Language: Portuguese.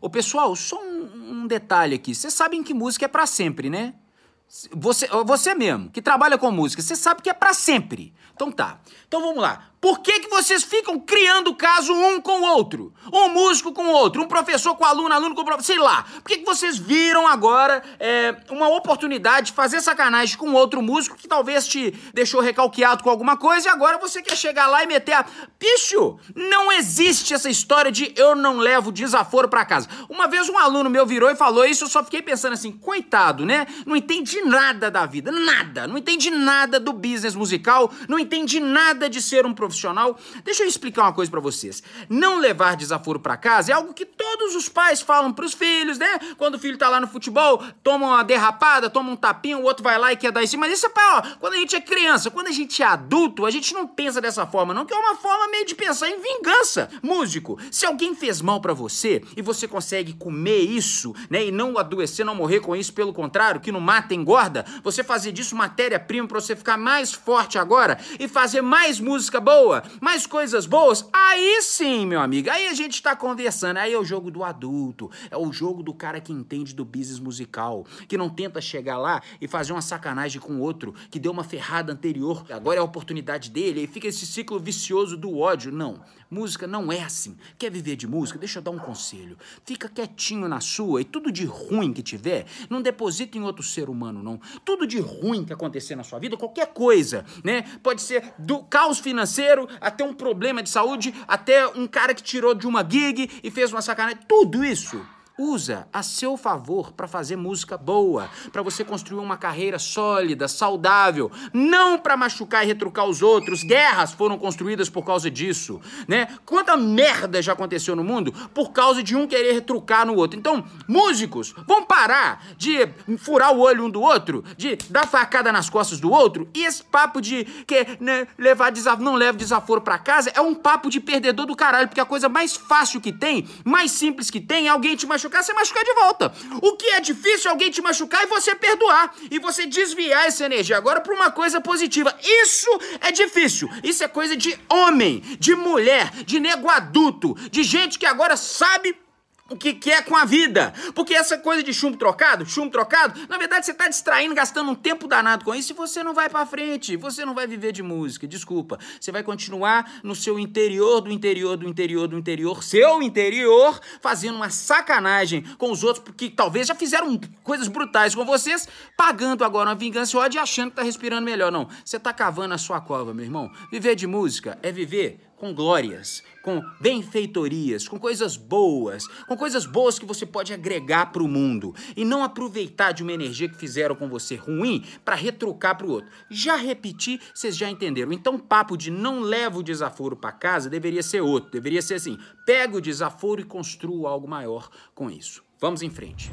Ô pessoal, só um, um detalhe aqui. Vocês sabem que música é para sempre, né? Você, você mesmo, que trabalha com música, você sabe que é para sempre. Então tá. Então vamos lá. Por que, que vocês ficam criando caso um com o outro? Um músico com o outro, um professor com aluno, aluno com professor, sei lá. Por que, que vocês viram agora é, uma oportunidade de fazer sacanagem com outro músico que talvez te deixou recalqueado com alguma coisa e agora você quer chegar lá e meter a. Bicho, não existe essa história de eu não levo desaforo para casa. Uma vez um aluno meu virou e falou isso, eu só fiquei pensando assim, coitado, né? Não nada da vida, nada. Não entende nada do business musical, não entende nada de ser um profissional. Deixa eu explicar uma coisa para vocês. Não levar desaforo para casa é algo que todos os pais falam pros filhos, né? Quando o filho tá lá no futebol, toma uma derrapada, toma um tapinha, o outro vai lá e quer dar em cima. Mas isso é pra, ó, quando a gente é criança. Quando a gente é adulto, a gente não pensa dessa forma, não, que é uma forma meio de pensar em vingança. Músico, se alguém fez mal para você e você consegue comer isso, né, e não adoecer, não morrer com isso, pelo contrário, que não mata, engorda, você fazer disso matéria-prima para você ficar mais forte agora e fazer mais música boa mais coisas boas, aí sim, meu amigo, aí a gente tá conversando. Aí é o jogo do adulto, é o jogo do cara que entende do business musical, que não tenta chegar lá e fazer uma sacanagem com outro, que deu uma ferrada anterior, agora é a oportunidade dele, e fica esse ciclo vicioso do ódio. Não, música não é assim. Quer viver de música? Deixa eu dar um conselho. Fica quietinho na sua e tudo de ruim que tiver, não deposita em outro ser humano, não. Tudo de ruim que acontecer na sua vida, qualquer coisa, né? Pode ser do caos financeiro até um problema de saúde, até um cara que tirou de uma gig e fez uma sacanagem. Tudo isso usa a seu favor para fazer música boa, para você construir uma carreira sólida, saudável, não para machucar e retrucar os outros. Guerras foram construídas por causa disso, né? Quanta merda já aconteceu no mundo por causa de um querer retrucar no outro. Então, músicos, vão parar de furar o olho um do outro, de dar facada nas costas do outro. E esse papo de que né, levar desaforo, não leva desaforo para casa é um papo de perdedor do caralho, porque a coisa mais fácil que tem, mais simples que tem, é alguém te machucar machucar, você machucar de volta. O que é difícil é alguém te machucar e você perdoar. E você desviar essa energia agora para uma coisa positiva. Isso é difícil. Isso é coisa de homem, de mulher, de nego adulto, de gente que agora sabe o que quer é com a vida. Porque essa coisa de chumbo trocado, chumbo trocado, na verdade você tá distraindo, gastando um tempo danado com isso e você não vai para frente. Você não vai viver de música, desculpa. Você vai continuar no seu interior, do interior, do interior, do interior, seu interior, fazendo uma sacanagem com os outros, porque talvez já fizeram coisas brutais com vocês, pagando agora uma vingança e ódio e achando que tá respirando melhor. Não, você tá cavando a sua cova, meu irmão. Viver de música é viver com glórias, com benfeitorias, com coisas boas, com coisas boas que você pode agregar para o mundo e não aproveitar de uma energia que fizeram com você ruim para retrucar para o outro. Já repeti, vocês já entenderam. Então, papo de não leva o desaforo para casa deveria ser outro, deveria ser assim: pega o desaforo e construa algo maior com isso. Vamos em frente.